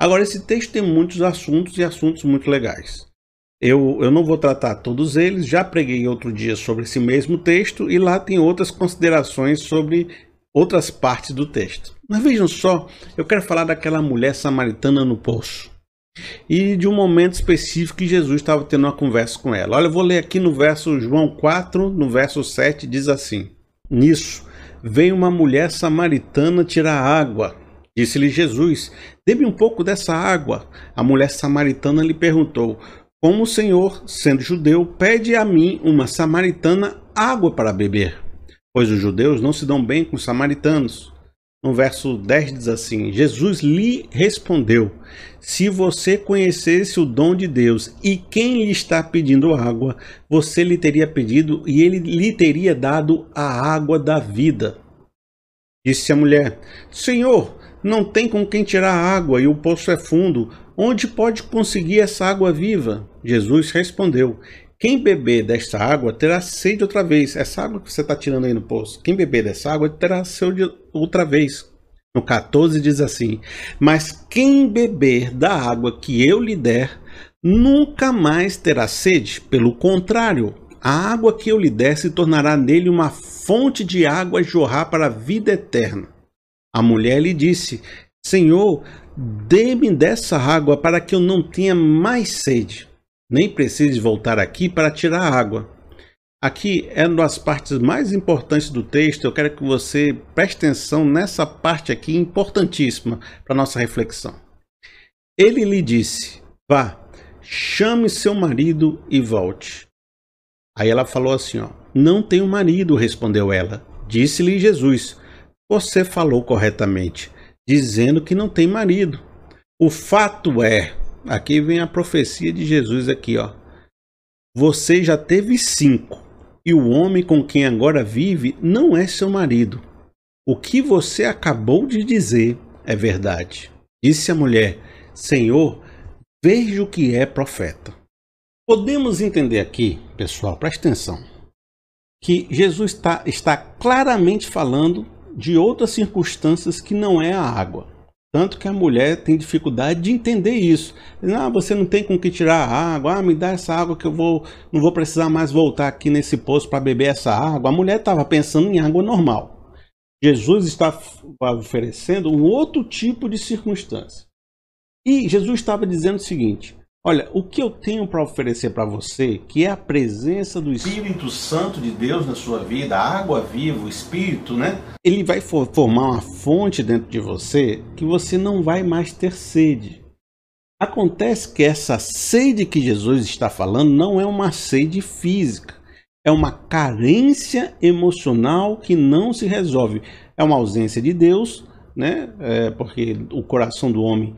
Agora, esse texto tem muitos assuntos e assuntos muito legais. Eu, eu não vou tratar todos eles, já preguei outro dia sobre esse mesmo texto e lá tem outras considerações sobre outras partes do texto. Mas vejam só, eu quero falar daquela mulher samaritana no poço e de um momento específico que Jesus estava tendo uma conversa com ela. Olha, eu vou ler aqui no verso João 4, no verso 7, diz assim: Nisso veio uma mulher samaritana tirar água. Disse-lhe Jesus: Dê-me um pouco dessa água. A mulher samaritana lhe perguntou: como o Senhor, sendo judeu, pede a mim, uma samaritana, água para beber. Pois os judeus não se dão bem com os samaritanos. No verso 10 diz assim: Jesus lhe respondeu: Se você conhecesse o dom de Deus e quem lhe está pedindo água, você lhe teria pedido e ele lhe teria dado a água da vida. Disse a mulher: Senhor, não tem com quem tirar água e o poço é fundo. Onde pode conseguir essa água viva? Jesus respondeu: Quem beber desta água terá sede outra vez. Essa água que você está tirando aí no poço, quem beber dessa água terá sede outra vez. No 14 diz assim: Mas quem beber da água que eu lhe der, nunca mais terá sede. Pelo contrário, a água que eu lhe der se tornará nele uma fonte de água jorrar para a vida eterna. A mulher lhe disse: Senhor, dê-me dessa água para que eu não tenha mais sede, nem precise voltar aqui para tirar água. Aqui é uma das partes mais importantes do texto. Eu quero que você preste atenção nessa parte aqui importantíssima para nossa reflexão. Ele lhe disse: Vá, chame seu marido e volte. Aí ela falou assim: ó, Não tenho marido, respondeu ela. Disse-lhe Jesus: Você falou corretamente dizendo que não tem marido. O fato é, aqui vem a profecia de Jesus aqui, ó. Você já teve cinco e o homem com quem agora vive não é seu marido. O que você acabou de dizer é verdade. Disse a mulher: Senhor, veja o que é profeta. Podemos entender aqui, pessoal, preste atenção, que Jesus está, está claramente falando de outras circunstâncias que não é a água. Tanto que a mulher tem dificuldade de entender isso. Ah, você não tem com que tirar a água. Ah, me dá essa água que eu vou, não vou precisar mais voltar aqui nesse poço para beber essa água. A mulher estava pensando em água normal. Jesus está oferecendo um outro tipo de circunstância. E Jesus estava dizendo o seguinte: Olha, o que eu tenho para oferecer para você, que é a presença do Espírito Santo de Deus na sua vida, a água viva, o Espírito, né? Ele vai formar uma fonte dentro de você que você não vai mais ter sede. Acontece que essa sede que Jesus está falando não é uma sede física, é uma carência emocional que não se resolve. É uma ausência de Deus, né? É porque o coração do homem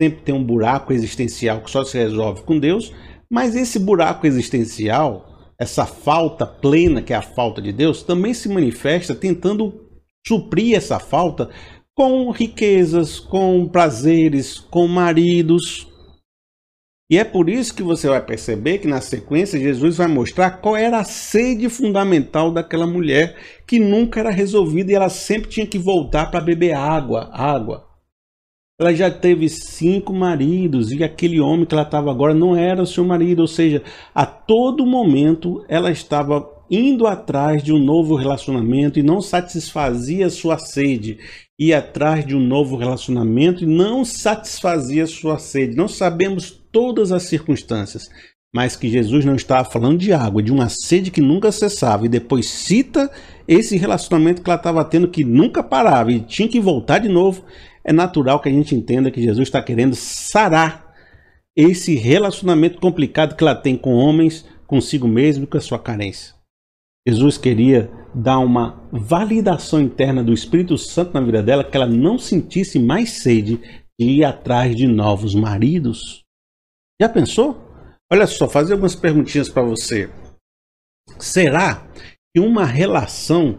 sempre tem um buraco existencial que só se resolve com Deus, mas esse buraco existencial, essa falta plena que é a falta de Deus, também se manifesta tentando suprir essa falta com riquezas, com prazeres, com maridos. E é por isso que você vai perceber que na sequência Jesus vai mostrar qual era a sede fundamental daquela mulher que nunca era resolvida e ela sempre tinha que voltar para beber água, água. Ela já teve cinco maridos e aquele homem que ela estava agora não era o seu marido, ou seja, a todo momento ela estava indo atrás de um novo relacionamento e não satisfazia sua sede, ia atrás de um novo relacionamento e não satisfazia sua sede. Não sabemos todas as circunstâncias, mas que Jesus não estava falando de água, de uma sede que nunca cessava. E depois cita esse relacionamento que ela estava tendo que nunca parava e tinha que voltar de novo é natural que a gente entenda que Jesus está querendo sarar esse relacionamento complicado que ela tem com homens, consigo mesmo e com a sua carência. Jesus queria dar uma validação interna do Espírito Santo na vida dela, que ela não sentisse mais sede de ir atrás de novos maridos. Já pensou? Olha só, fazer algumas perguntinhas para você. Será que uma relação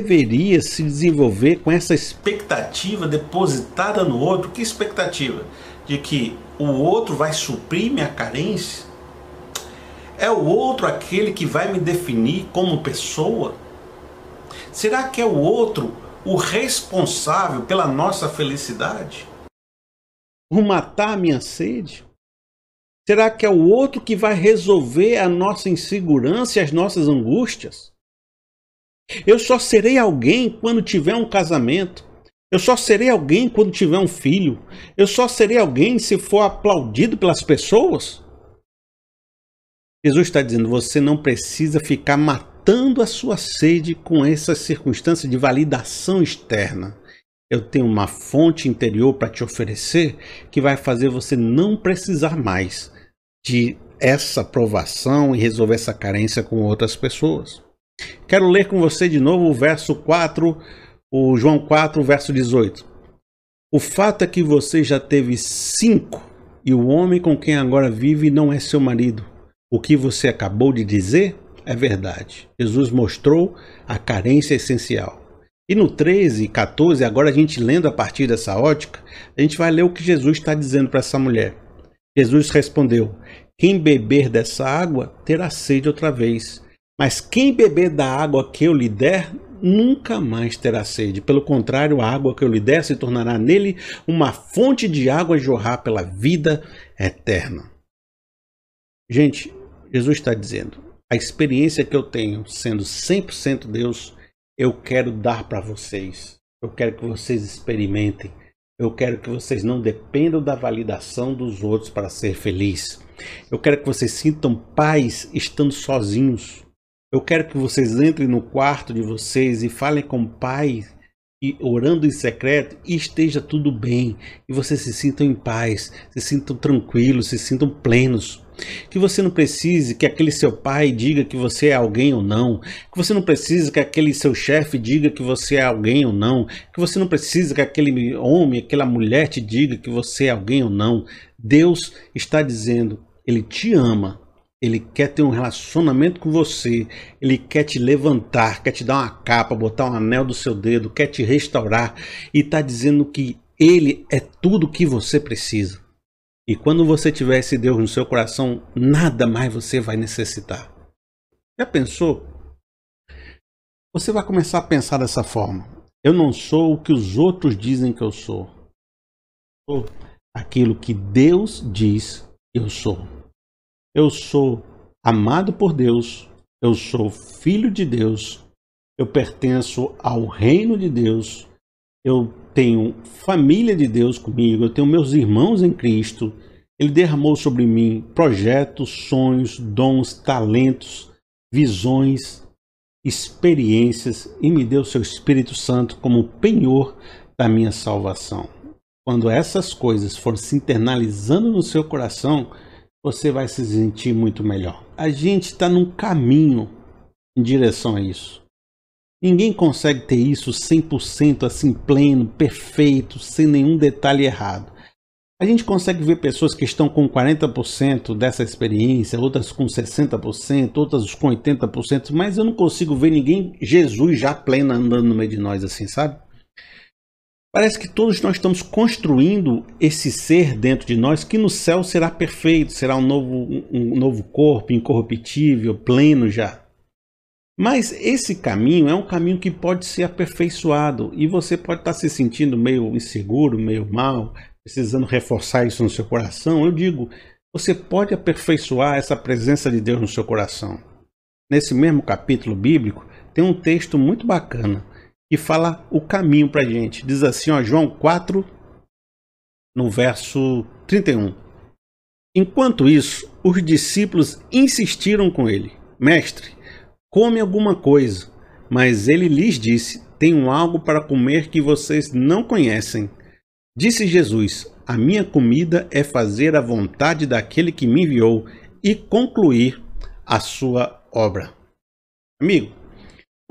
deveria se desenvolver com essa expectativa depositada no outro. Que expectativa? De que o outro vai suprir minha carência? É o outro aquele que vai me definir como pessoa? Será que é o outro o responsável pela nossa felicidade? por matar a minha sede? Será que é o outro que vai resolver a nossa insegurança e as nossas angústias? Eu só serei alguém quando tiver um casamento. Eu só serei alguém quando tiver um filho. Eu só serei alguém se for aplaudido pelas pessoas. Jesus está dizendo: você não precisa ficar matando a sua sede com essas circunstâncias de validação externa. Eu tenho uma fonte interior para te oferecer que vai fazer você não precisar mais de essa aprovação e resolver essa carência com outras pessoas. Quero ler com você de novo o verso 4, o João 4, verso 18. O fato é que você já teve cinco e o homem com quem agora vive não é seu marido. O que você acabou de dizer é verdade. Jesus mostrou a carência essencial. E no 13 e 14, agora a gente lendo a partir dessa ótica, a gente vai ler o que Jesus está dizendo para essa mulher. Jesus respondeu: Quem beber dessa água terá sede outra vez. Mas quem beber da água que eu lhe der, nunca mais terá sede. Pelo contrário, a água que eu lhe der se tornará nele uma fonte de água a jorrar pela vida eterna. Gente, Jesus está dizendo: a experiência que eu tenho sendo 100% Deus, eu quero dar para vocês. Eu quero que vocês experimentem. Eu quero que vocês não dependam da validação dos outros para ser feliz. Eu quero que vocês sintam paz estando sozinhos. Eu quero que vocês entrem no quarto de vocês e falem com o Pai, e orando em secreto, e esteja tudo bem. E vocês se sintam em paz, se sintam tranquilos, se sintam plenos. Que você não precise que aquele seu pai diga que você é alguém ou não. Que você não precisa que aquele seu chefe diga que você é alguém ou não. Que você não precisa que aquele homem, aquela mulher te diga que você é alguém ou não. Deus está dizendo, Ele te ama. Ele quer ter um relacionamento com você. Ele quer te levantar, quer te dar uma capa, botar um anel do seu dedo, quer te restaurar e está dizendo que Ele é tudo que você precisa. E quando você tiver esse Deus no seu coração, nada mais você vai necessitar. Já pensou? Você vai começar a pensar dessa forma. Eu não sou o que os outros dizem que eu sou. Sou aquilo que Deus diz que eu sou. Eu sou amado por Deus. Eu sou filho de Deus. Eu pertenço ao reino de Deus. Eu tenho família de Deus comigo, eu tenho meus irmãos em Cristo. Ele derramou sobre mim projetos, sonhos, dons, talentos, visões, experiências e me deu seu Espírito Santo como penhor da minha salvação. Quando essas coisas forem se internalizando no seu coração, você vai se sentir muito melhor. A gente está num caminho em direção a isso. Ninguém consegue ter isso 100% assim pleno, perfeito, sem nenhum detalhe errado. A gente consegue ver pessoas que estão com 40% dessa experiência, outras com 60%, outras com 80%, mas eu não consigo ver ninguém, Jesus já pleno andando no meio de nós assim, sabe? Parece que todos nós estamos construindo esse ser dentro de nós que no céu será perfeito, será um novo, um novo corpo, incorruptível, pleno já. Mas esse caminho é um caminho que pode ser aperfeiçoado e você pode estar se sentindo meio inseguro, meio mal, precisando reforçar isso no seu coração. Eu digo, você pode aperfeiçoar essa presença de Deus no seu coração. Nesse mesmo capítulo bíblico, tem um texto muito bacana que fala o caminho para a gente. Diz assim, ó, João 4, no verso 31. Enquanto isso, os discípulos insistiram com ele: Mestre, come alguma coisa. Mas ele lhes disse: Tenho algo para comer que vocês não conhecem. Disse Jesus: A minha comida é fazer a vontade daquele que me enviou e concluir a sua obra. Amigo,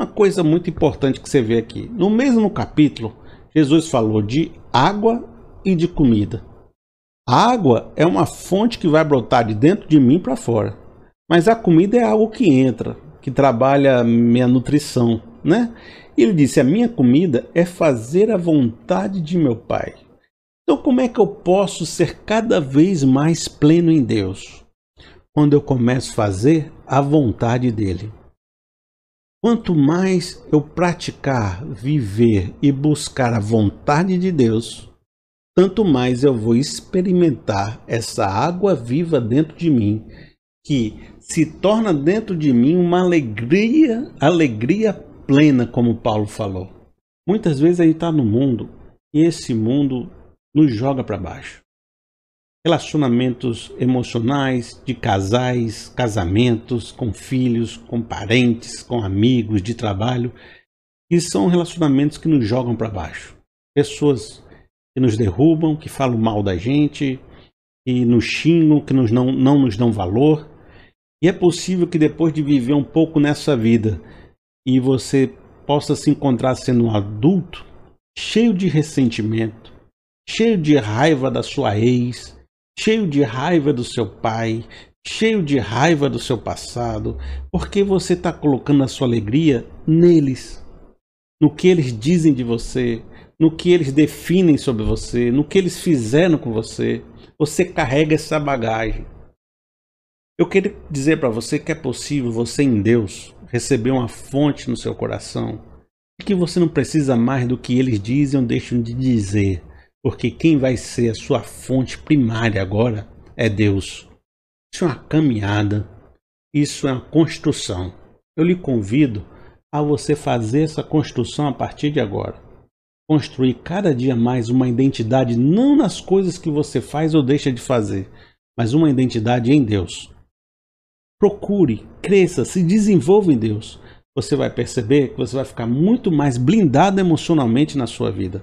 uma coisa muito importante que você vê aqui. No mesmo capítulo, Jesus falou de água e de comida. A água é uma fonte que vai brotar de dentro de mim para fora. Mas a comida é algo que entra, que trabalha minha nutrição, né? Ele disse: A minha comida é fazer a vontade de meu Pai. Então, como é que eu posso ser cada vez mais pleno em Deus? Quando eu começo a fazer a vontade dele. Quanto mais eu praticar, viver e buscar a vontade de Deus, tanto mais eu vou experimentar essa água viva dentro de mim, que se torna dentro de mim uma alegria, alegria plena, como Paulo falou. Muitas vezes a gente está no mundo e esse mundo nos joga para baixo. Relacionamentos emocionais de casais, casamentos com filhos, com parentes, com amigos de trabalho, e são relacionamentos que nos jogam para baixo. Pessoas que nos derrubam, que falam mal da gente, que nos xingam, que nos não, não nos dão valor. E é possível que depois de viver um pouco nessa vida e você possa se encontrar sendo um adulto cheio de ressentimento, cheio de raiva da sua ex, cheio de raiva do seu pai, cheio de raiva do seu passado, porque você está colocando a sua alegria neles, no que eles dizem de você, no que eles definem sobre você, no que eles fizeram com você. Você carrega essa bagagem. Eu quero dizer para você que é possível você em Deus receber uma fonte no seu coração e que você não precisa mais do que eles dizem ou deixam de dizer, porque quem vai ser a sua fonte primária agora é Deus. Isso é uma caminhada, isso é uma construção. Eu lhe convido a você fazer essa construção a partir de agora construir cada dia mais uma identidade não nas coisas que você faz ou deixa de fazer, mas uma identidade em Deus. Procure, cresça, se desenvolva em Deus. Você vai perceber que você vai ficar muito mais blindado emocionalmente na sua vida.